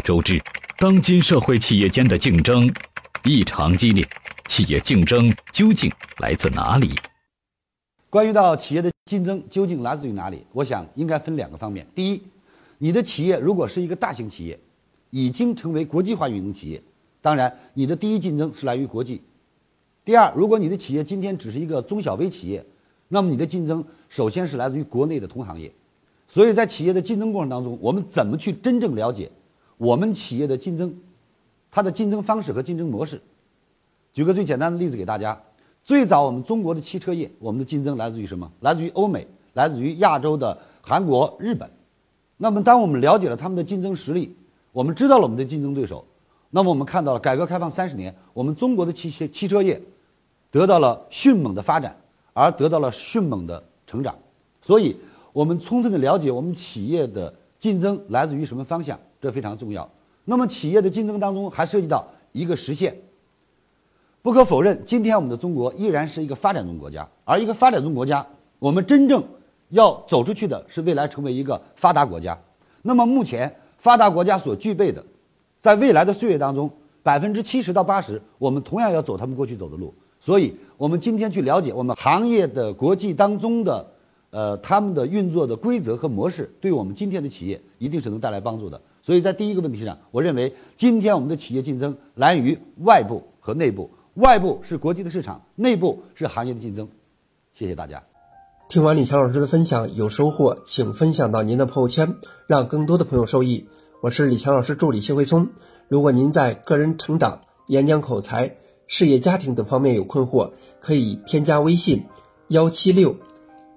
周知，当今社会企业间的竞争异常激烈，企业竞争究竟来自哪里？关于到企业的竞争究竟来自于哪里？我想应该分两个方面。第一，你的企业如果是一个大型企业，已经成为国际化运营企业，当然你的第一竞争是来于国际。第二，如果你的企业今天只是一个中小微企业，那么你的竞争首先是来自于国内的同行业。所以在企业的竞争过程当中，我们怎么去真正了解我们企业的竞争，它的竞争方式和竞争模式？举个最简单的例子给大家。最早我们中国的汽车业，我们的竞争来自于什么？来自于欧美，来自于亚洲的韩国、日本。那么，当我们了解了他们的竞争实力，我们知道了我们的竞争对手，那么我们看到了改革开放三十年，我们中国的汽车汽车业得到了迅猛的发展，而得到了迅猛的成长。所以，我们充分的了解我们企业的竞争来自于什么方向，这非常重要。那么，企业的竞争当中还涉及到一个实现。不可否认，今天我们的中国依然是一个发展中国家，而一个发展中国家，我们真正要走出去的是未来成为一个发达国家。那么目前发达国家所具备的，在未来的岁月当中，百分之七十到八十，我们同样要走他们过去走的路。所以，我们今天去了解我们行业的国际当中的，呃，他们的运作的规则和模式，对我们今天的企业一定是能带来帮助的。所以在第一个问题上，我认为今天我们的企业竞争来源于外部和内部。外部是国际的市场，内部是行业的竞争。谢谢大家。听完李强老师的分享，有收获，请分享到您的朋友圈，让更多的朋友受益。我是李强老师助理谢慧聪。如果您在个人成长、演讲口才、事业家庭等方面有困惑，可以添加微信幺七六